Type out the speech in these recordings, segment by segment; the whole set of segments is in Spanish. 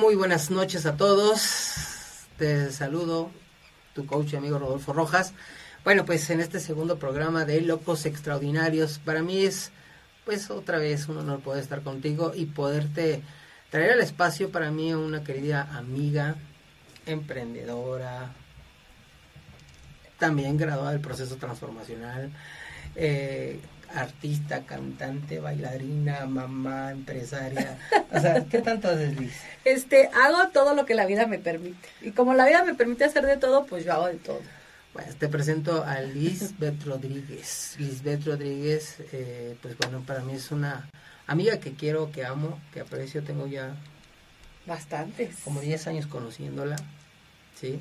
muy buenas noches a todos. Te saludo, tu coach y amigo Rodolfo Rojas. Bueno, pues en este segundo programa de Locos Extraordinarios, para mí es pues otra vez un honor poder estar contigo y poderte traer al espacio para mí una querida amiga, emprendedora, también graduada del proceso transformacional, eh, artista, cantante, bailarina, mamá, empresaria. O sea, ¿qué tanto haces, Liz? Este, hago todo lo que la vida me permite. Y como la vida me permite hacer de todo, pues yo hago de todo. Bueno, te presento a Lisbeth Rodríguez. Lisbeth Rodríguez, eh, pues bueno, para mí es una amiga que quiero, que amo, que aprecio. Tengo ya... Bastantes. Como 10 años conociéndola, ¿sí?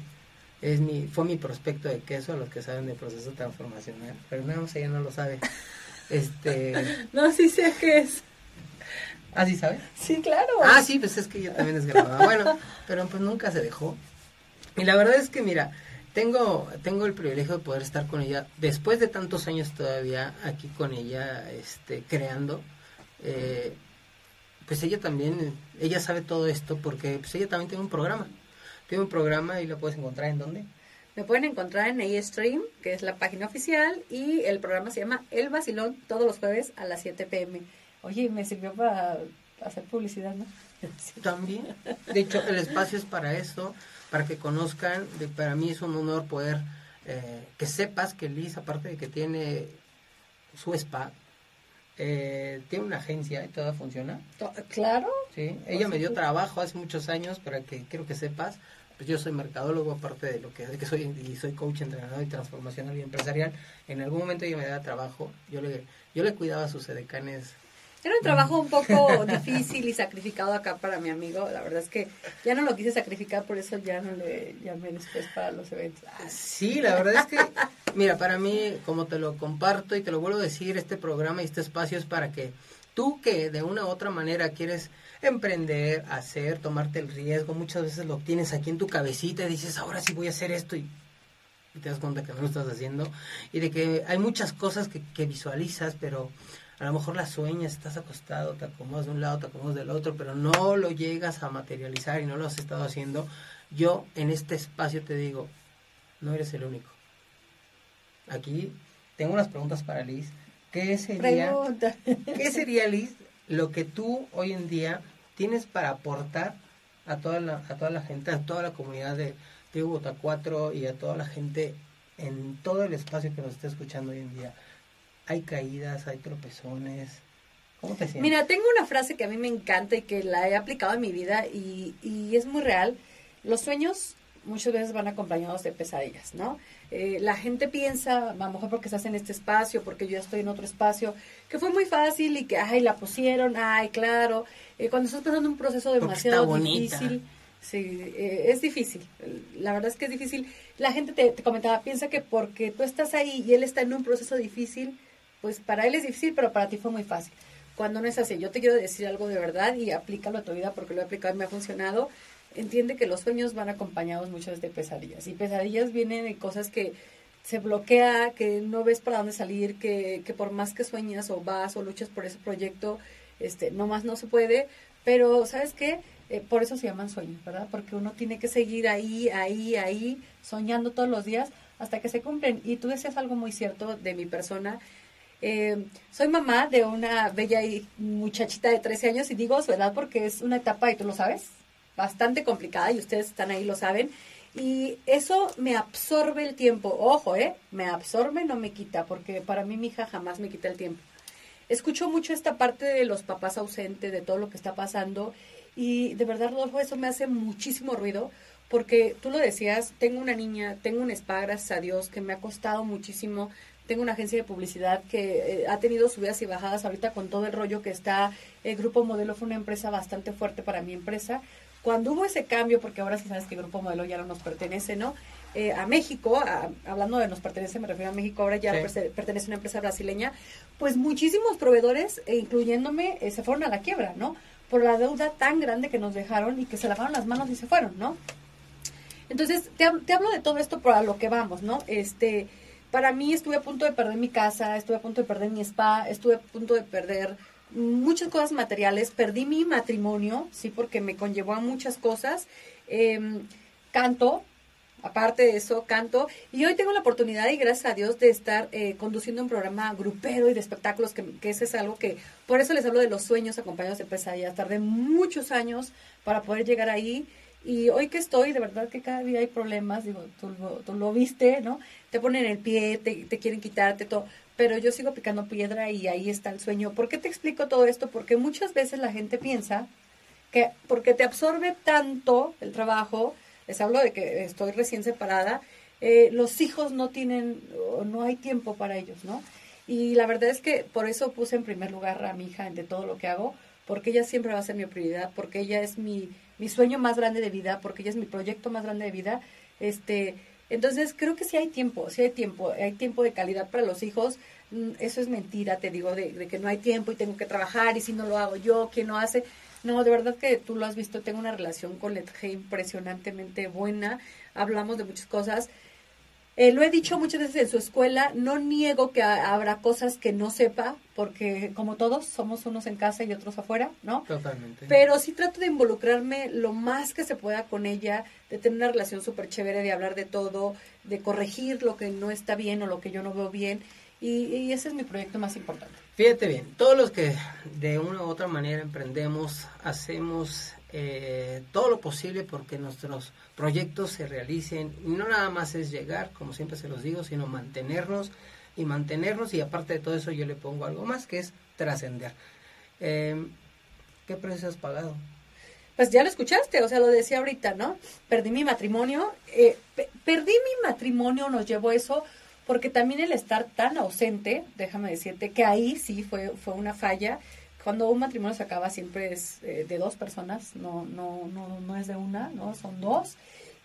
Es mi, fue mi prospecto de queso, a los que saben del proceso transformacional, pero nada más ella no lo sabe. Este. no, sí sé qué es. ¿Ah, sí sabe? Sí, claro. Ah, sí, pues es que ella también es grabada. bueno, pero pues nunca se dejó. Y la verdad es que, mira, tengo, tengo el privilegio de poder estar con ella después de tantos años todavía aquí con ella, este, creando. Eh, pues ella también, ella sabe todo esto porque pues ella también tiene un programa. Tiene un programa y lo puedes encontrar en dónde? Me pueden encontrar en A-Stream, que es la página oficial, y el programa se llama El Vacilón, todos los jueves a las 7 pm. Oye, me sirvió para hacer publicidad, ¿no? También. De hecho, el espacio es para eso, para que conozcan. De, para mí es un honor poder eh, que sepas que Liz, aparte de que tiene su spa, eh, tiene una agencia y todo funciona. Claro. Sí, ella me dio trabajo hace muchos años para que quiero que sepas pues yo soy mercadólogo, aparte de lo que, de que soy, y soy coach, entrenador y transformacional y empresarial, en algún momento yo me daba trabajo, yo le, yo le cuidaba a sus edecanes. Era un trabajo un poco difícil y sacrificado acá para mi amigo. La verdad es que ya no lo quise sacrificar, por eso ya no le llamé después para los eventos. Sí, la verdad es que, mira, para mí, como te lo comparto y te lo vuelvo a decir, este programa y este espacio es para que tú que de una u otra manera quieres emprender, hacer, tomarte el riesgo. Muchas veces lo tienes aquí en tu cabecita y dices, ahora sí voy a hacer esto y, te das cuenta que no lo estás haciendo. Y de que hay muchas cosas que, que visualizas, pero a lo mejor las sueñas, estás acostado, te acomodas de un lado, te acomodas del otro, pero no lo llegas a materializar y no lo has estado haciendo. Yo en este espacio te digo, no eres el único. Aquí tengo unas preguntas para Liz. ¿Qué sería, ¿qué sería Liz, lo que tú hoy en día tienes para aportar a toda la, a toda la gente, a toda la comunidad de Tribu 4 y a toda la gente en todo el espacio que nos está escuchando hoy en día. Hay caídas, hay tropezones. ¿Cómo te sientes? Mira, tengo una frase que a mí me encanta y que la he aplicado en mi vida y, y es muy real. Los sueños muchas veces van acompañados de pesadillas, ¿no? Eh, la gente piensa, a lo mejor porque estás en este espacio, porque yo estoy en otro espacio, que fue muy fácil y que, ay, la pusieron, ay, claro. Eh, cuando estás pasando un proceso demasiado difícil, sí, eh, es difícil. La verdad es que es difícil. La gente te, te, comentaba, piensa que porque tú estás ahí y él está en un proceso difícil, pues para él es difícil, pero para ti fue muy fácil. Cuando no es así, yo te quiero decir algo de verdad y aplícalo a tu vida porque lo he aplicado y me ha funcionado entiende que los sueños van acompañados muchas de pesadillas. Y pesadillas vienen de cosas que se bloquea, que no ves para dónde salir, que, que por más que sueñas o vas o luchas por ese proyecto, este, más no se puede. Pero, ¿sabes qué? Eh, por eso se llaman sueños, ¿verdad? Porque uno tiene que seguir ahí, ahí, ahí, soñando todos los días hasta que se cumplen. Y tú decías algo muy cierto de mi persona. Eh, soy mamá de una bella muchachita de 13 años y digo su edad porque es una etapa, y tú lo sabes, bastante complicada y ustedes están ahí, lo saben. Y eso me absorbe el tiempo. Ojo, ¿eh? Me absorbe, no me quita, porque para mí mi hija jamás me quita el tiempo. Escucho mucho esta parte de los papás ausentes, de todo lo que está pasando. Y de verdad, Rodolfo, eso me hace muchísimo ruido, porque tú lo decías, tengo una niña, tengo un spa, gracias a Dios, que me ha costado muchísimo. Tengo una agencia de publicidad que eh, ha tenido subidas y bajadas ahorita con todo el rollo que está. El Grupo Modelo fue una empresa bastante fuerte para mi empresa, cuando hubo ese cambio, porque ahora sí sabes que el Grupo Modelo ya no nos pertenece, ¿no? Eh, a México, hablando de nos pertenece, me refiero a México, ahora ya pertenece a una empresa brasileña, pues muchísimos proveedores, e incluyéndome, eh, se fueron a la quiebra, ¿no? Por la deuda tan grande que nos dejaron y que se lavaron las manos y se fueron, ¿no? Entonces, te, te hablo de todo esto para lo que vamos, ¿no? Este, para mí estuve a punto de perder mi casa, estuve a punto de perder mi spa, estuve a punto de perder muchas cosas materiales, perdí mi matrimonio, sí, porque me conllevó a muchas cosas. Em, canto, aparte de eso, canto. Y hoy tengo la oportunidad, y gracias a Dios, de estar eh, conduciendo un programa grupero y de espectáculos, que, que ese es algo que, por eso les hablo de los sueños acompañados de pesadillas. Tardé muchos años para poder llegar ahí. Y hoy que estoy, de verdad que cada día hay problemas, digo, tú, tú lo viste, ¿no? Te ponen el pie, te, te quieren quitarte todo, pero yo sigo picando piedra y ahí está el sueño. ¿Por qué te explico todo esto? Porque muchas veces la gente piensa que porque te absorbe tanto el trabajo, les hablo de que estoy recién separada, eh, los hijos no tienen, no hay tiempo para ellos, ¿no? Y la verdad es que por eso puse en primer lugar a mi hija de todo lo que hago, porque ella siempre va a ser mi prioridad, porque ella es mi, mi sueño más grande de vida, porque ella es mi proyecto más grande de vida. Este, entonces creo que sí hay tiempo, sí hay tiempo, hay tiempo de calidad para los hijos. Mm, eso es mentira, te digo, de, de que no hay tiempo y tengo que trabajar y si no lo hago yo, ¿quién lo hace? No, de verdad que tú lo has visto, tengo una relación con Letge impresionantemente buena, hablamos de muchas cosas. Eh, lo he dicho muchas veces en su escuela, no niego que habrá cosas que no sepa, porque como todos somos unos en casa y otros afuera, ¿no? Totalmente. Pero sí trato de involucrarme lo más que se pueda con ella, de tener una relación súper chévere, de hablar de todo, de corregir lo que no está bien o lo que yo no veo bien. y ese es mi proyecto más importante. Fíjate bien, todos los que de una u otra manera emprendemos, hacemos eh, todo lo posible porque nuestros proyectos se realicen. No nada más es llegar, como siempre se los digo, sino mantenernos y mantenernos. Y aparte de todo eso, yo le pongo algo más que es trascender. Eh, ¿Qué precio has pagado? Pues ya lo escuchaste, o sea, lo decía ahorita, ¿no? Perdí mi matrimonio. Eh, perdí mi matrimonio, nos llevó eso porque también el estar tan ausente, déjame decirte que ahí sí fue, fue una falla. Cuando un matrimonio se acaba siempre es eh, de dos personas, no, no, no, no es de una, ¿no? Son dos.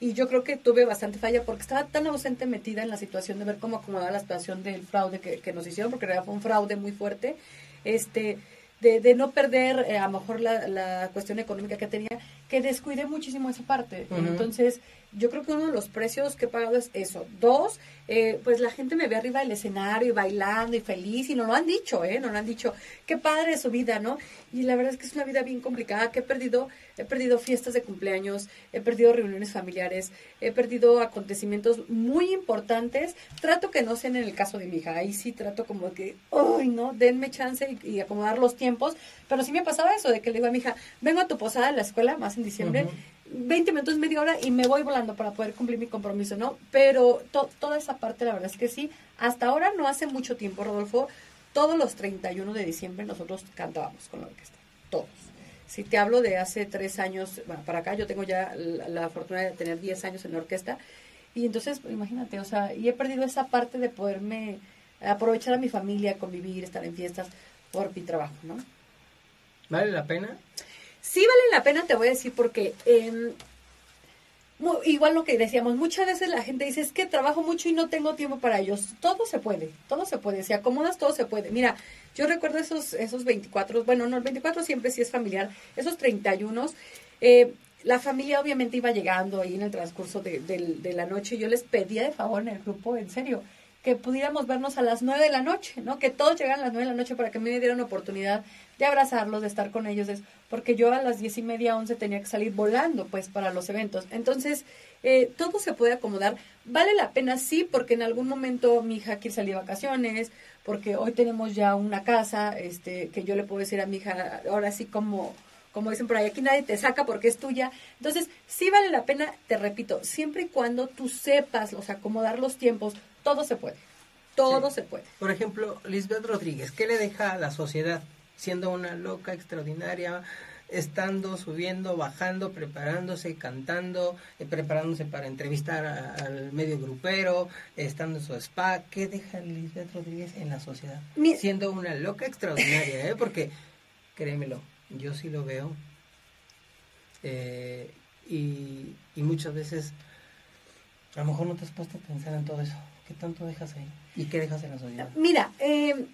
Y yo creo que tuve bastante falla porque estaba tan ausente metida en la situación de ver cómo acomodaba la situación del fraude que, que nos hicieron, porque fue un fraude muy fuerte. Este, de, de, no perder eh, a lo mejor la, la, cuestión económica que tenía, que descuidé muchísimo esa parte. Entonces, yo creo que uno de los precios que he pagado es eso. Dos, eh, pues la gente me ve arriba del escenario y bailando y feliz y no lo han dicho, ¿eh? No lo han dicho. Qué padre su vida, ¿no? Y la verdad es que es una vida bien complicada, que he perdido, he perdido fiestas de cumpleaños, he perdido reuniones familiares, he perdido acontecimientos muy importantes. Trato que no sean en el caso de mi hija. Ahí sí trato como que, uy, ¿no? Denme chance y, acomodar los tiempos. Pero sí me pasaba eso, de que le digo a mi hija, vengo a tu posada en la escuela, más en diciembre. 20 minutos, media hora y me voy volando para poder cumplir mi compromiso, ¿no? Pero toda esa parte, la verdad es que sí. Hasta ahora, no hace mucho tiempo, Rodolfo, todos los 31 de diciembre nosotros cantábamos con la orquesta, todos. Si te hablo de hace tres años, bueno, para acá yo tengo ya la, fortuna de tener 10 años en la orquesta, y entonces, imagínate, o sea, y he perdido esa parte de poderme aprovechar a mi familia, convivir, estar en fiestas por mi trabajo, ¿no? ¿Vale la pena? Sí vale la pena, te voy a decir, porque eh, igual lo que decíamos, muchas veces la gente dice, es que trabajo mucho y no tengo tiempo para ellos. Todo se puede, todo se puede. Si acomodas, todo se puede. Mira, yo recuerdo esos, esos 24, bueno, no, el 24 siempre sí es familiar, esos 31, eh, la familia obviamente iba llegando ahí en el transcurso de, de la noche. Yo les pedía de favor en el grupo, en serio, que pudiéramos vernos a las 9 de la noche, ¿no? Que todos llegaran a las 9 de la noche para que me dieran oportunidad de abrazarlos, de estar con ellos, porque yo a las diez y media, once tenía que salir volando, pues, para los eventos. Entonces, eh, todo se puede acomodar. Vale la pena, sí, porque en algún momento mi hija quiere salir de vacaciones, porque hoy tenemos ya una casa, este, que yo le puedo decir a mi hija, ahora sí como como dicen por ahí, aquí nadie te saca porque es tuya. Entonces, sí vale la pena, te repito, siempre y cuando tú sepas, sea, acomodar los tiempos, todo se puede. Todo se puede. Por ejemplo, Lisbeth Rodríguez, ¿qué le deja a la sociedad? siendo una loca extraordinaria, estando, subiendo, bajando, preparándose, cantando, eh, preparándose para entrevistar al medio grupero, estando en su spa. ¿Qué deja Lisbeth Rodríguez en la sociedad? siendo una loca extraordinaria, ¿eh? Porque, créemelo, yo sí lo veo. Eh, y, y muchas veces, a lo mejor no te has puesto a pensar en todo eso. ¿Qué tanto dejas ahí? ¿Y qué dejas en la sociedad? Mira, eh,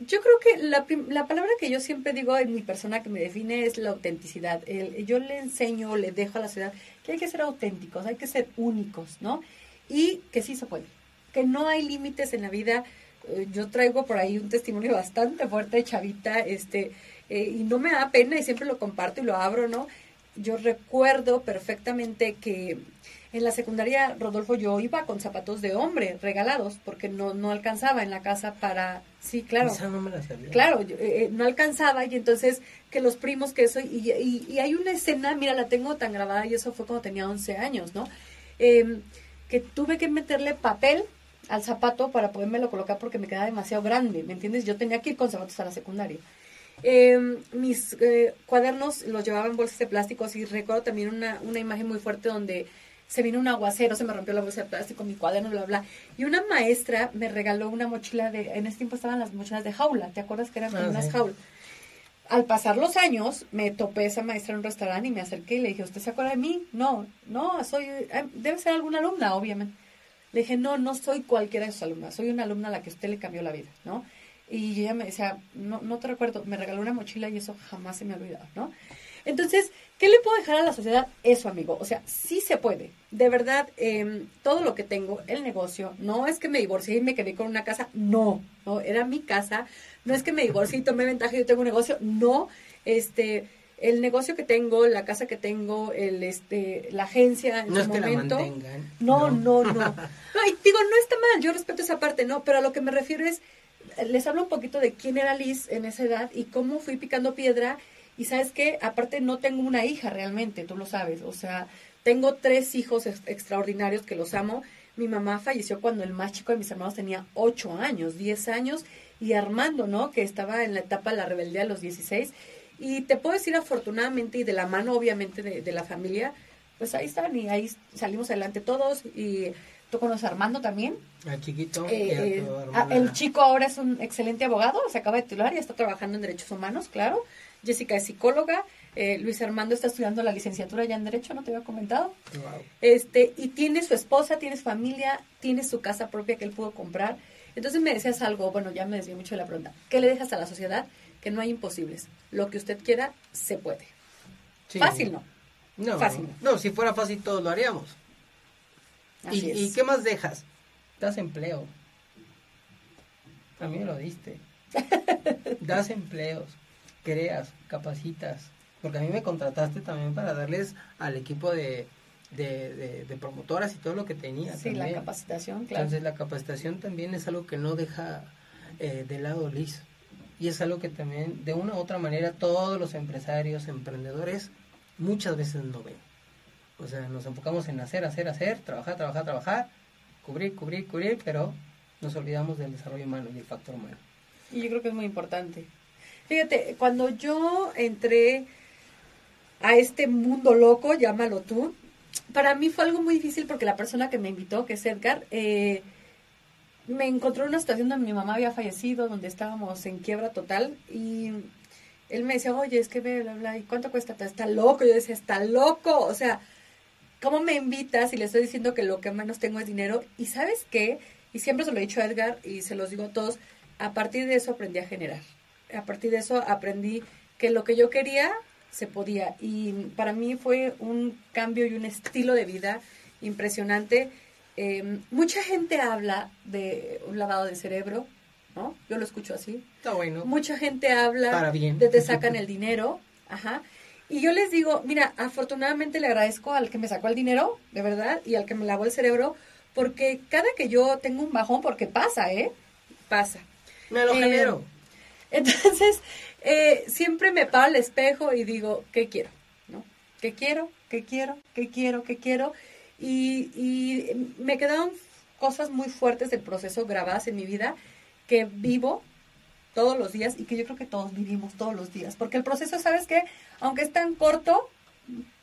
yo creo que la, la, palabra que yo siempre digo en mi persona que me define es la autenticidad. Yo le enseño, le dejo a la ciudad que hay que ser auténticos, hay que ser únicos, ¿no? Y que sí se puede, que no hay límites en la vida. eh, yo traigo por ahí un testimonio bastante fuerte de chavita, este, eh, y no me da pena y siempre lo comparto y lo abro, ¿no? Yo recuerdo perfectamente que en la secundaria, Rodolfo, yo iba con zapatos de hombre regalados porque no, no alcanzaba en la casa para... Sí, claro. Claro, eh, no alcanzaba y entonces que los primos que eso... Y, y, hay una escena, mira, la tengo tan grabada y eso fue cuando tenía 11 años, ¿no? Em, que tuve que meterle papel al zapato para podérmelo colocar porque me quedaba demasiado grande, ¿me entiendes? Yo tenía que ir con zapatos a la secundaria. Em, mis eh, cuadernos los llevaba en bolsas de plástico y recuerdo también una, una imagen muy fuerte donde se vino un aguacero, se me rompió la bolsa de plástico, mi cuaderno, bla, bla. Y una maestra me regaló una mochila de, en ese tiempo estaban las mochilas de jaula, ¿te acuerdas que eran ah, unas jaulas? Al pasar los años, me topé esa maestra en un restaurante y me acerqué y le dije, ¿usted se acuerda de mí? No, no, soy, eh, debe ser alguna alumna, obviamente. Le dije, no, no soy cualquiera de sus alumnas, soy una alumna a la que usted le cambió la vida, ¿no? Y ella me decía, no, no te recuerdo, me regaló una mochila y eso jamás se me ha olvidado, ¿no? Entonces, ¿qué le puedo dejar a la sociedad? Eso, amigo. O sea, sí se puede. De verdad, eh, todo lo que tengo, el negocio, no es que me divorcié y me quedé con una casa, no, no, era mi casa. No es que me divorcié y tomé ventaja y yo tengo un negocio, no. Este, el negocio que tengo, la casa que tengo, el este, la agencia en no es momento. Que no, no, no, no. digo, no está mal, yo respeto esa parte, no, pero a lo que me refiero es, les hablo un poquito de quién era Liz en esa edad y cómo fui picando piedra y sabes qué, aparte no tengo una hija realmente, tú lo sabes, o sea, tengo tres hijos extraordinarios que los amo. Mi mamá falleció cuando el más chico de mis hermanos tenía ocho años, diez años, y Armando, ¿no? Que estaba en la etapa de la rebeldía a los 16. Y te puedo decir afortunadamente y de la mano obviamente de, la familia, pues ahí están y ahí salimos adelante todos y tú conoces a Armando también. El chiquito. Eh, eh, el chico ahora es un excelente abogado, se acaba de titular y está trabajando en derechos humanos, claro. Jessica es psicóloga, eh, Luis Armando está estudiando la licenciatura ya en Derecho, ¿no te había comentado? Este, y tiene su esposa, tiene su familia, tiene su casa propia que él pudo comprar. Entonces me decías algo, bueno, ya me desvié mucho de la pregunta. ¿Qué le dejas a la sociedad? Que no hay imposibles. Lo que usted quiera, se puede. Fácil no. No, fácil. No. si fuera fácil todos lo haríamos. ¿Y, ¿Y qué más dejas? Das empleo. A mí me lo diste. das empleos creas, capacitas, porque a mí me contrataste también para darles al equipo de, de, promotoras y todo lo que tenía. Sí, la capacitación, claro. Entonces la capacitación también es algo que no deja eh, de lado Liz. Y es algo que también, de una u otra manera, todos los empresarios, emprendedores, muchas veces no ven. O sea, nos enfocamos en hacer, hacer, hacer, trabajar, trabajar, trabajar, cubrir, cubrir, cubrir, pero nos olvidamos del desarrollo humano y el factor humano. Y yo creo que es muy importante. Fíjate, cuando yo entré a este mundo loco, llámalo tú, para mí fue algo muy difícil porque la persona que me invitó, que es Edgar, eh, me encontró en una situación donde mi mamá había fallecido, donde estábamos en quiebra total y él me decía, oye, es que bla, bla, ¿y cuánto cuesta? Está loco. Yo decía, está loco. O sea, ¿cómo me invitas y le estoy diciendo que lo que menos tengo es dinero? Y sabes qué, y siempre se lo he dicho a Edgar y se los digo a todos, a partir de eso aprendí a generar a partir de eso aprendí que lo que yo quería se podía. Y para mí fue un cambio y un estilo de vida impresionante. Em, mucha gente habla de un lavado de cerebro, ¿no? Yo lo escucho así. Está bueno. Mucha gente habla de te sacan el dinero, ajá. Y yo les digo, mira, afortunadamente le agradezco al que me sacó el dinero, de verdad, y al que me lavó el cerebro, porque cada que yo tengo un bajón, porque pasa, ¿eh? Pasa. Me lo genero. Entonces, eh, siempre me paro al espejo y digo, ¿qué quiero? ¿No? ¿Qué quiero? ¿Qué quiero? ¿Qué quiero? ¿Qué quiero? Y, y me quedaron cosas muy fuertes del proceso grabadas en mi vida que vivo todos los días y que yo creo que todos vivimos todos los días. Porque el proceso, ¿sabes qué? Aunque es tan corto,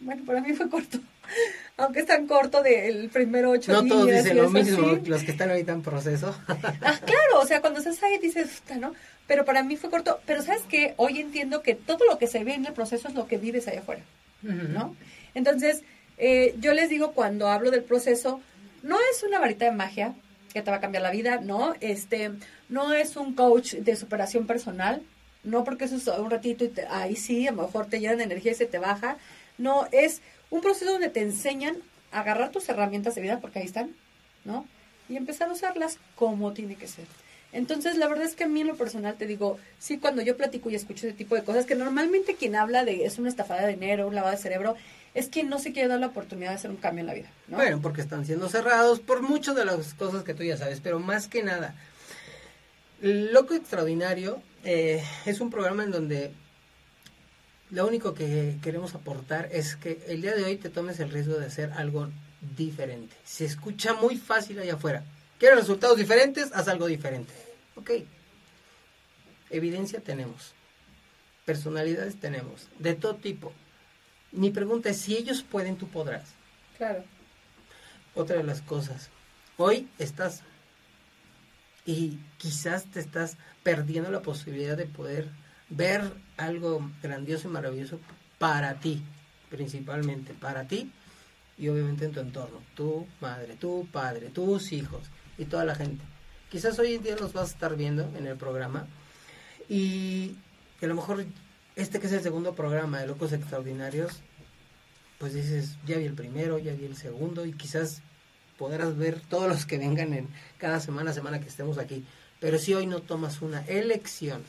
bueno, para mí fue corto, aunque es tan corto del primero ocho no todos dicen lo mismo, los que están ahorita en proceso. ah, claro, o sea, cuando estás ahí dices, ¿no? pero para mí fue corto. Pero sabes que hoy entiendo que todo lo que se ve en el proceso es lo que vives allá afuera, ¿no? Entonces, eh, yo les digo cuando hablo del proceso, no es una varita de magia que te va a cambiar la vida, no, este, no es un coach de superación personal, no porque eso es un ratito y ahí sí, a lo mejor te llenan de energía y se te baja, no, es un proceso donde te enseñan a agarrar tus herramientas de vida, porque ahí están, ¿no? Y empezar a usarlas como tiene que ser. Entonces, la verdad es que a mí en lo personal te digo, sí, cuando yo platico y escucho ese tipo de cosas, que normalmente quien habla de es una estafada de dinero, un lavado de cerebro, es quien no se quiere dar la oportunidad de hacer un cambio en la vida. ¿no? Bueno, porque están siendo cerrados por muchas de las cosas que tú ya sabes, pero más que nada, Loco Extraordinario eh, es un programa en donde lo único que queremos aportar es que el día de hoy te tomes el riesgo de hacer algo diferente. Se escucha muy fácil allá afuera. ¿Quieres resultados diferentes? Haz algo diferente. Ok. Evidencia tenemos. Personalidades tenemos. De todo tipo. Mi pregunta es, si ellos pueden, tú podrás. Claro. Otra de las cosas. Hoy estás y quizás te estás perdiendo la posibilidad de poder ver algo grandioso y maravilloso para ti, principalmente para ti y obviamente en tu entorno, tu madre, tu padre, tus hijos y toda la gente. Quizás hoy en día los vas a estar viendo en el programa y a lo mejor este que es el segundo programa de Locos Extraordinarios, pues dices, ya vi el primero, ya vi el segundo y quizás podrás ver todos los que vengan en cada semana, semana que estemos aquí. Pero si hoy no tomas una elección,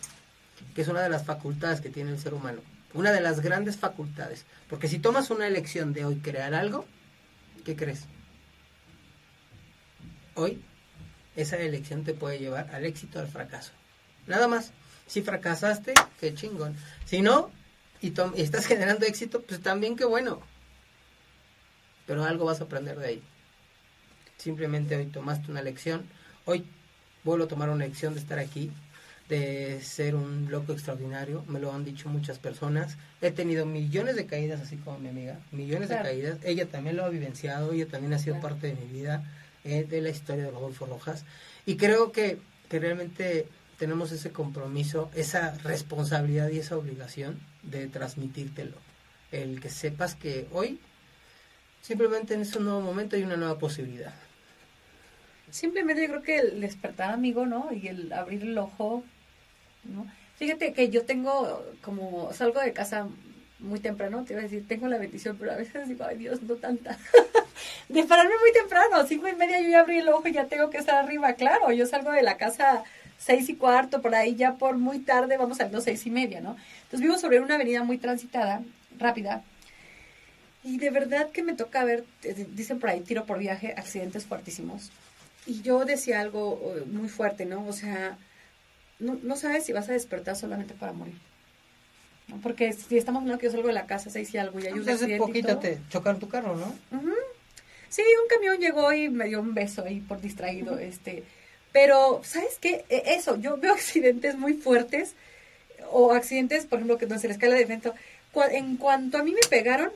que es una de las facultades que tiene el ser humano, una de las grandes facultades, porque si tomas una elección de hoy crear algo, ¿qué crees? Hoy esa elección te puede llevar al éxito al fracaso. Nada más. Si fracasaste, qué chingón. Si no, y, y estás generando éxito, pues también qué bueno. Pero algo vas a aprender de ahí. Simplemente hoy tomaste una lección. Hoy vuelvo a tomar una lección de estar aquí, de ser un loco extraordinario. Me lo han dicho muchas personas. He tenido millones de caídas, así como mi amiga. Millones de caídas. Ella también lo ha vivenciado. Ella también ha sido parte de mi vida, eh, de la historia de Rodolfo Rojas. Y creo que, que realmente tenemos ese compromiso, esa responsabilidad y esa obligación de transmitírtelo. El que sepas que hoy simplemente es un nuevo momento y una nueva posibilidad. Simplemente yo creo que el despertar amigo, ¿no? Y el abrir el ojo, ¿no? Fíjate que yo tengo como, salgo de casa muy temprano, te iba a decir, tengo la bendición, pero a veces digo, ay Dios, no tanta. de pararme muy temprano, cinco y media yo ya abrí el ojo y ya tengo que estar arriba, claro, yo salgo de la casa seis y cuarto, por ahí ya por muy tarde vamos las seis y media, ¿no? Entonces vivo sobre una avenida muy transitada, rápida, y de verdad que me toca ver, eh, dicen por ahí, tiro por viaje, accidentes fuertísimos. Y yo decía algo eh, muy fuerte, ¿no? O sea, no, no sabes si vas a despertar solamente para morir. ¿no? Porque si estamos hablando que yo salgo de la casa, seis y algo, y Pues hace poquito te chocaron tu carro, ¿no? Ujú. Sí, un camión llegó y me dio un beso ahí por distraído, este. Pero, ¿sabes qué? E- Eso, yo veo accidentes muy fuertes, o accidentes, por ejemplo, que no se les cae la defensa. En cuanto a mí me pegaron,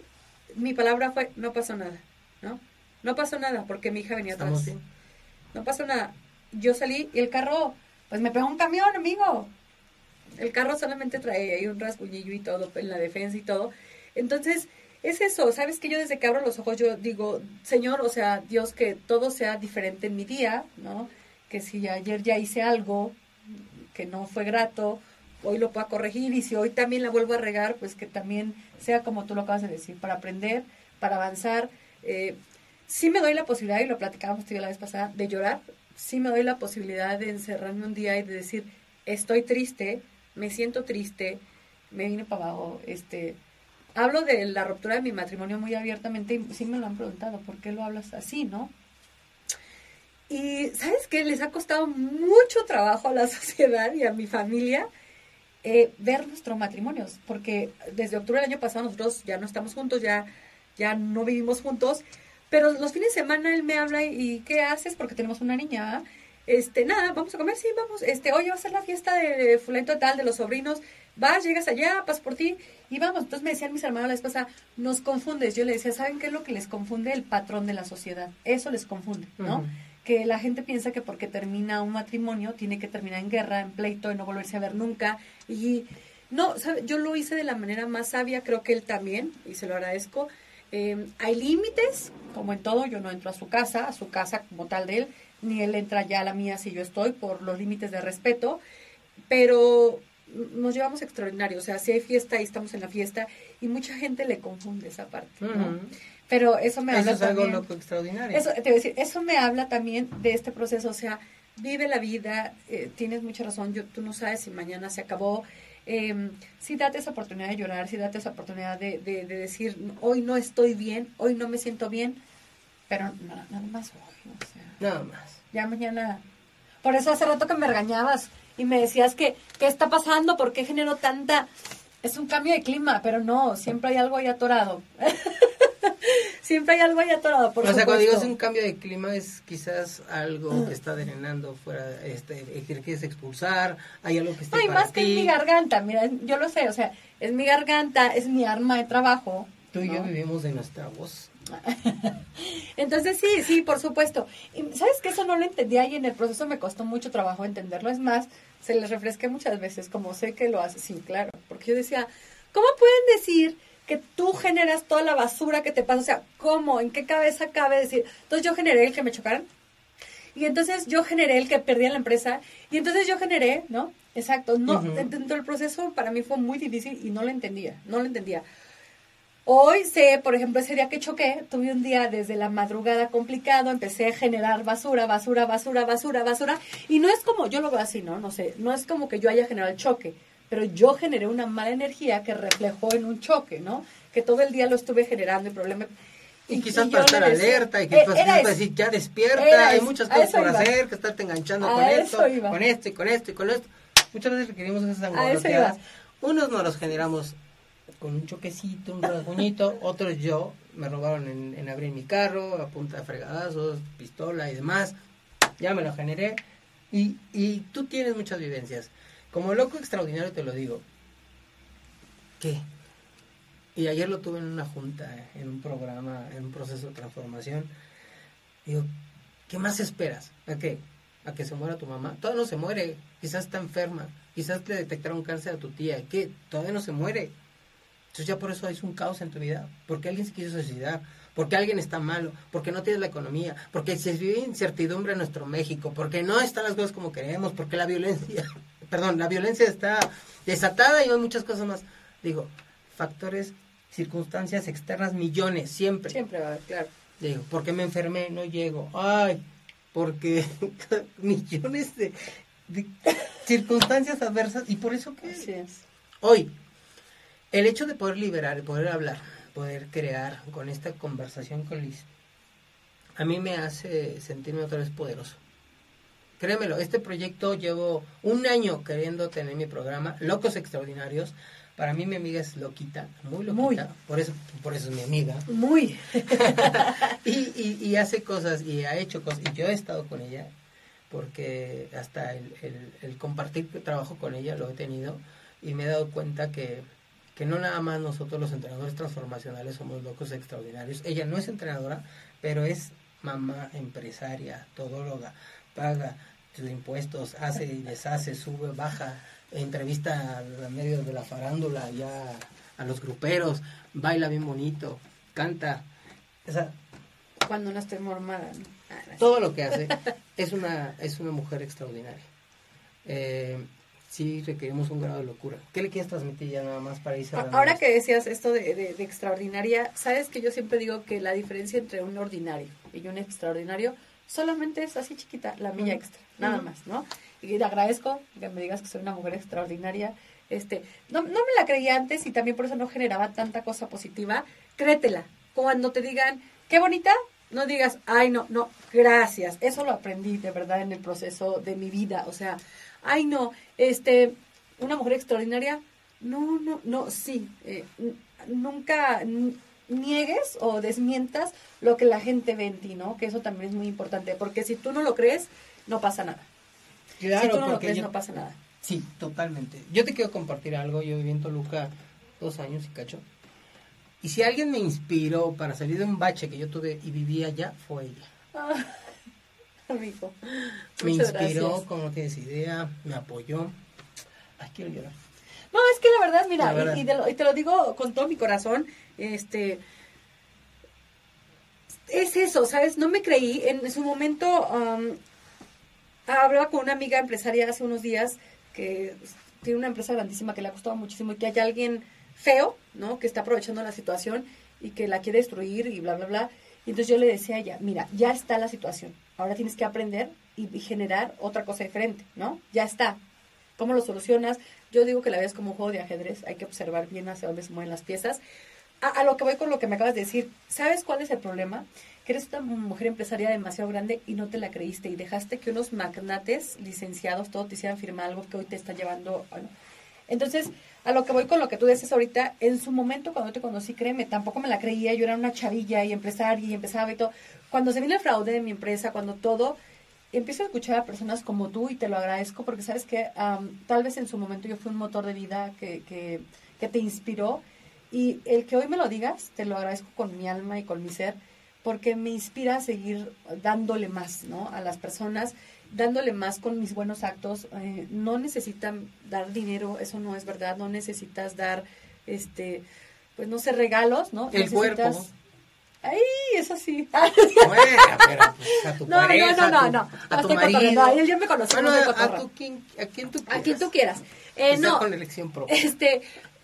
mi palabra fue, no pasó nada, ¿no? No pasó nada, porque mi hija venía Estamos atrás. bien. No pasó nada. Yo salí y el carro, pues me pegó un camión, amigo. El carro solamente trae ahí un rasguñillo y todo, en la defensa y todo. Entonces, es eso, ¿sabes que Yo desde que abro los ojos, yo digo, Señor, o sea, Dios, que todo sea diferente en mi día, ¿no? Que si ayer ya hice algo que no fue grato, hoy lo pueda corregir y si hoy también la vuelvo a regar, pues que también sea como tú lo acabas de decir, para aprender, para avanzar. Eh, sí me doy la posibilidad, y lo platicábamos tú la vez pasada, de llorar. Sí me doy la posibilidad de encerrarme un día y de decir, estoy triste, me siento triste, me vine para abajo. Este, hablo de la ruptura de mi matrimonio muy abiertamente y sí me lo han preguntado, ¿por qué lo hablas así, no? Y ¿sabes qué? Les ha costado mucho trabajo a la sociedad y a mi familia eh, ver nuestros matrimonios, porque desde octubre del año pasado nosotros ya no estamos juntos, ya, ya no vivimos juntos, pero los fines de semana él me habla y, ¿qué haces? Porque tenemos una niña. Este, nada, vamos a comer, sí, vamos. Este, oye, va a ser la fiesta de fulento tal, de los sobrinos. Vas, llegas allá, pasas por ti y vamos. Entonces me decían mis hermanos la pasada, nos confundes. Yo le decía, ¿saben qué es lo que les confunde? El patrón de la sociedad. Eso les confunde, ¿no? Que la gente piensa que porque termina un matrimonio tiene que terminar en guerra, en pleito, y no volverse a ver nunca. Y no, ¿sabe? yo lo hice de la manera más sabia, creo que él también, y se lo agradezco. Eh, hay límites, como en todo, yo no entro a su casa, a su casa como tal de él, ni él entra ya a la mía si yo estoy por los límites de respeto, pero nos llevamos extraordinario, o sea, si hay fiesta y estamos en la fiesta y mucha gente le confunde esa parte. Pero eso me Eso habla es algo también- loco extraordinario. eso, te voy a decir, eso me habla también de este proceso, o sea, vive la vida, eh, tienes mucha razón, yo, tú no sabes si mañana se acabó. Eh, sí date esa oportunidad de llorar, sí date esa oportunidad de, de, de decir, hoy no estoy bien, hoy no me siento bien, pero nada, nada más hoy, o sea, Nada más. ya mañana. Por eso hace rato que me regañabas y me decías que, ¿qué está pasando? ¿Por qué genero tanta...? Es un cambio de clima, pero no, siempre hay algo ahí atorado. siempre hay algo ahí atorado, por o sea, cuando digo es un cambio de clima es quizás algo que está drenando fuera, este, que quieres expulsar, hay algo que está No, y para más que es mi garganta, mira, yo lo sé, o sea, es mi garganta, es mi arma de trabajo. Tú y yo vivimos de nuestra voz. Entonces sí, sí, por supuesto. Y sabes que eso no lo entendía y en el proceso me costó mucho trabajo entenderlo. Es más, se les refresqué muchas veces, como sé que lo hace, sí, claro. Porque yo decía, ¿cómo pueden decir que tú generas toda la basura que te pasa? O sea, ¿cómo? ¿En qué cabeza cabe decir? Entonces yo generé el que me chocaran. Y entonces yo generé el que perdía la empresa. Y entonces yo generé, ¿no? Exacto. No, Ujú. Dentro del proceso para mí fue muy difícil y no lo entendía. No lo entendía. Hoy sé, por ejemplo, ese día que choqué, tuve un día desde la madrugada complicado, empecé a generar basura, basura, basura, basura, basura. Y no es como, yo lo veo así, ¿no? No sé, no es como que yo haya generado el choque, pero yo generé una mala energía que reflejó en un choque, ¿no? Que todo el día lo estuve generando y problema. Y, quizás para estar decía- alerta y que era quizás eso. decir, ya despierta, hay muchas cosas por iba. hacer, que estarte enganchando A con esto, iba. con esto y con esto y con esto. Muchas veces requerimos esas angoloteadas. Unos nos los generamos con un choquecito, un rasguñito, otros yo, me robaron en, en abrir mi carro, a punta de fregadazos, pistola y demás. Ya me lo generé. Y, y tú tienes muchas vivencias. Como loco extraordinario te lo digo. ¿Qué? Y ayer lo tuve en una junta, en un programa, en un proceso de transformación. Digo, ¿qué más esperas? ¿A qué? ¿A que se muera tu mamá? Todavía no se muere, quizás está enferma, quizás le detectaron cáncer a tu tía, ¿qué? Todavía no se muere. Entonces ya por eso es un caos en tu vida, porque alguien se quiso suicidar, porque alguien está malo, porque no tienes la economía, porque se vive incertidumbre en nuestro México, porque no están las cosas como queremos, porque la violencia, perdón, la violencia está desatada y hay muchas cosas más. Digo, factores, circunstancias externas, millones, siempre. Siempre va a haber, claro. Digo, porque me enfermé, no llego. Ay, porque millones de, de circunstancias adversas. ¿Y por eso qué? Así es. Hoy, el hecho de poder liberar, poder hablar, poder crear con esta conversación con Liz, a mí me hace sentirme otra vez poderoso. Créemelo, este proyecto llevo un año queriendo tener mi programa, Locos Extraordinarios. Para mí mi amiga es loquita, muy loquita, Muy. por eso por eso es mi amiga. Muy. y, y, y hace cosas y ha hecho cosas y yo he estado con ella porque hasta el, el, el compartir trabajo con ella lo he tenido y me he dado cuenta que, que no nada más nosotros los entrenadores transformacionales somos locos extraordinarios. Ella no es entrenadora, pero es mamá, empresaria, todóloga, paga sus impuestos, hace y deshace, sube, baja, entrevista a medios de la farándula, ya a los gruperos, baila bien bonito, canta. O sea, Cuando no estoy mormada, ¿no? Ah, todo lo que hace es una es una mujer extraordinaria. Eh, sí requerimos un grado de locura. ¿Qué le quieres transmitir ya nada más para ir cerrando Ahora que decías esto de, de- de extraordinaria, sabes que yo siempre digo que la diferencia entre un ordinario y un extraordinario solamente es así chiquita, la milla extra, nada más, ¿no? Y te agradezco que me digas que soy una mujer extraordinaria. Este, no, no me la creía antes y también por eso no generaba tanta cosa positiva. Créetela. Cuando te digan, qué bonita, no digas, ay, no, no, gracias. Eso lo aprendí de verdad en el proceso de mi vida. O sea, ay, no, este, una mujer extraordinaria, no, no, no, sí. eh, nunca niegues o desmientas lo que la gente ve en ti, ¿no? Que eso también es muy importante, porque si tú no lo crees, no pasa nada. Claro, si tú no lo crees, yo- no pasa nada. Sí, totalmente. Yo te quiero compartir algo. Yo viví en Toluca dos años y cacho. Y si alguien me inspiró para salir de un bache que yo tuve y vivía allá, fue ella. Ah, amigo. Me muchas inspiró, gracias. como no tienes idea, me apoyó. Ay, quiero llorar. No, es que la verdad, mira, La y- verdad. Y, te lo, y te lo digo con todo mi corazón, este, es eso, ¿sabes? No me creí. En su momento, um, hablaba con una amiga empresaria hace unos días que tiene una empresa grandísima que le ha costado muchísimo y que hay alguien feo, ¿no? Que está aprovechando la situación y que la quiere destruir y bla, bla, bla. Entonces yo le decía a ella, mira, ya está la situación, ahora tienes que aprender y, generar otra cosa diferente, ¿no? Ya está. ¿Cómo lo solucionas? Yo digo que la ves como un juego de ajedrez, hay que observar bien hacia dónde se mueven las piezas. A, lo que voy con lo que me acabas de decir, ¿sabes cuál es el problema? Que eres una mujer empresaria demasiado grande y no te la creíste y dejaste que unos magnates licenciados, todos te hicieran firmar algo que hoy te está llevando... Bueno. Entonces, a lo que voy con lo que tú dices ahorita, en su momento cuando te conocí, créeme, tampoco me la creía, yo era una chavilla y empresaria y empezaba y todo. Cuando se viene el fraude de mi empresa, cuando todo, empiezo a escuchar a personas como tú y te lo agradezco porque sabes que tal vez en su momento yo fui un motor de vida que, que, que te inspiró y el que hoy me lo digas, te lo agradezco con mi alma y con mi ser porque me inspira a seguir dándole más ¿no? a las personas dándole más con mis buenos actos. Eh, no necesitan dar dinero, eso no es verdad. No necesitas dar, este, pues no sé, regalos, ¿no? El necesitas... cuerpo. Ay, eso sí. Bueno, pero pues, a tu no, pareja, no, no, a tu, no, a no. tu marido. yo me conocí, Bueno, no a, cotorra. tu, quien, a quien tú A quieras. quien tú quieras. Eh, Que sea no, con elección propia. este,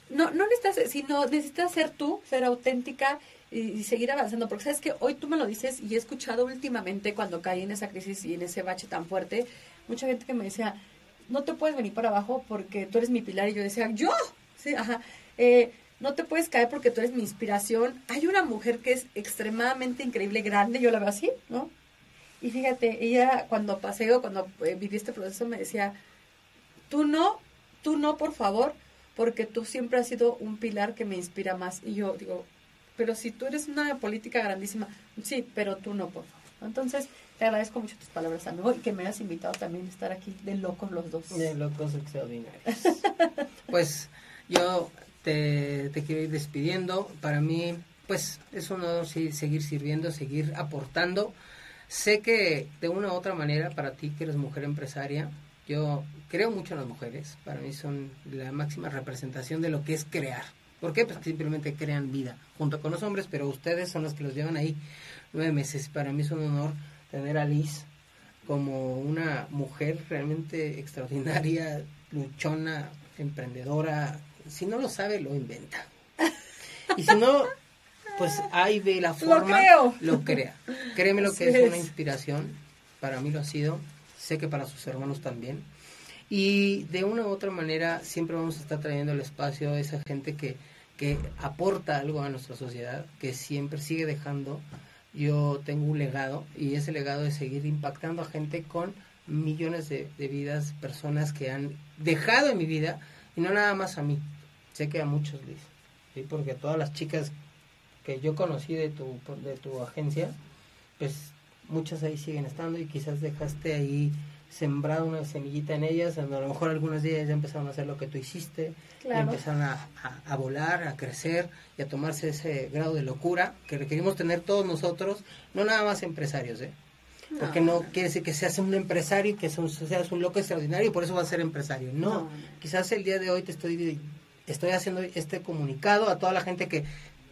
no, no necesitas, sino necesitas ser tú, ser auténtica y, seguir avanzando. Porque sabes que hoy tú me lo dices y he escuchado últimamente cuando caí en esa crisis y en ese bache tan fuerte, mucha gente que me decía, no te puedes venir para abajo porque tú eres mi pilar. Y yo decía, ¿yo? Sí, ajá. Eh, no te puedes caer porque tú eres mi inspiración. Hay una mujer que es extremadamente increíble, grande, yo la veo así, ¿no? Y fíjate, ella cuando paseo, cuando eh, viví este proceso, me decía, tú no, tú no, por favor, porque tú siempre has sido un pilar que me inspira más. Y yo digo, pero si tú eres una política grandísima, sí, pero tú no, por favor. Entonces, te agradezco mucho tus palabras, amigo, y que me hayas invitado también a estar aquí de locos los dos. De locos extraordinarios. pues yo te, te quiero ir despidiendo. Para mí, pues es un honor sí, seguir sirviendo, seguir aportando. Sé que de una u otra manera, para ti que eres mujer empresaria, yo creo mucho en las mujeres. Para mí son la máxima representación de lo que es crear. ¿Por qué? Pues simplemente crean vida junto con los hombres, pero ustedes son los que los llevan ahí nueve meses. Para mí es un honor tener a Liz como una mujer realmente extraordinaria, luchona, emprendedora. Si no lo sabe, lo inventa. Y si no, pues ahí ve la forma, creo. lo crea. Créeme lo que Así es una es. inspiración. Para mí lo ha sido. Sé que para sus hermanos también. Y de una u otra manera siempre vamos a estar trayendo al espacio a esa gente que, que aporta algo a nuestra sociedad, que siempre sigue dejando. Yo tengo un legado y ese legado es seguir impactando a gente con millones de, de vidas, personas que han dejado en mi vida y no nada más a mí. Sé que a muchos, Liz. ¿sí? Porque todas las chicas que yo conocí de tu, de tu agencia, pues muchas ahí siguen estando y quizás dejaste ahí sembrado una semillita en ellas, a lo mejor algunas de ellas ya empezaron a hacer lo que tú hiciste, y empezaron a, a- a volar, a crecer y a tomarse ese grado de locura que requerimos tener todos nosotros, no nada más empresarios, ¿eh? Porque no quiere decir que seas un empresario y que seas un- loco extraordinario y por eso vas a ser empresario. No, No, no. quizás el día de hoy te estoy, estoy haciendo este comunicado a toda la gente que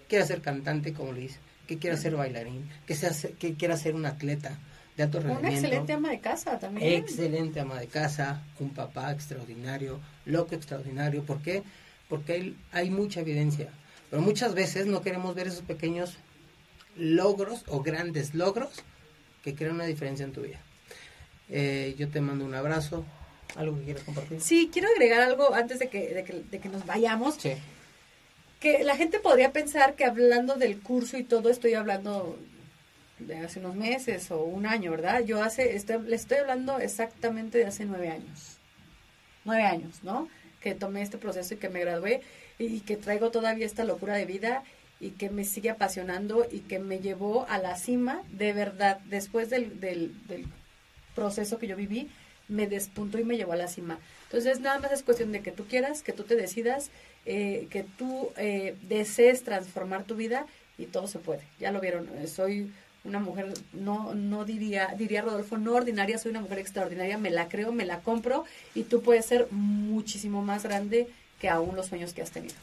quiera ser cantante como Luis, que quiera ser bailarín, que, sea, que quiera ser un atleta de alto Una rendimiento. excelente ama de casa también. Excelente ama de casa, un papá extraordinario, loco extraordinario. ¿Por qué? Porque hay, hay mucha evidencia. Pero muchas veces no queremos ver esos pequeños logros o grandes logros que crean una diferencia en tu vida. Eh, yo te mando un abrazo. ¿Algo que quieras compartir? Sí, quiero agregar algo antes de que, de que, de que nos vayamos. Sí. que la gente podría pensar que hablando del curso y todo estoy hablando de hace unos meses o un año, ¿verdad? Yo hace, estoy, le estoy hablando exactamente de hace nueve años. Nueve años, ¿no? Que tomé este proceso y que me gradué y que traigo todavía esta locura de vida y que me sigue apasionando y que me llevó a la cima, de verdad, después del, del, del proceso que yo viví, me despuntó y me llevó a la cima. Entonces, nada más es cuestión de que tú quieras, que tú te decidas, eh, que tú eh, desees transformar tu vida y todo se puede. Ya lo vieron, eh, soy una mujer, no, no diría, diría Rodolfo, no ordinaria, soy una mujer extraordinaria, me la creo, me la compro y tú puedes ser muchísimo más grande que aún los sueños que has tenido.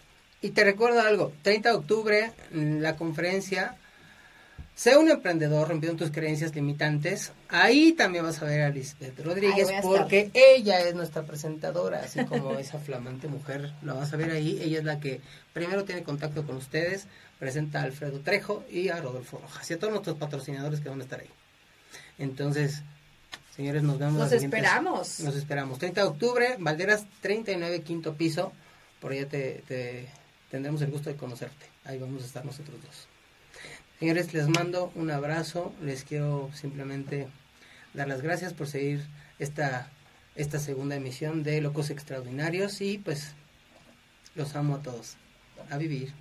Y te recuerdo algo, 30 de octubre, mm, la conferencia Sé un emprendedor rompiendo tus creencias limitantes. Ahí también vas a ver a Lisbeth Rodríguez porque ella es nuestra presentadora, así como esa flamante mujer. La vas a ver ahí. Ella es la que primero tiene contacto con ustedes, presenta a Alfredo Trejo y a Rodolfo Rojas y a todos nuestros patrocinadores que van a estar ahí. Entonces, señores, nos vemos. Nos esperamos. Nos esperamos. 30 de octubre, Valderas 39, quinto piso. Por allá te, te- tendremos el gusto de conocerte. Ahí vamos a estar nosotros dos. Señores, les mando un abrazo. Les quiero simplemente dar las gracias por seguir esta, esta segunda emisión de Locos Extraordinarios y pues los amo a todos. A vivir.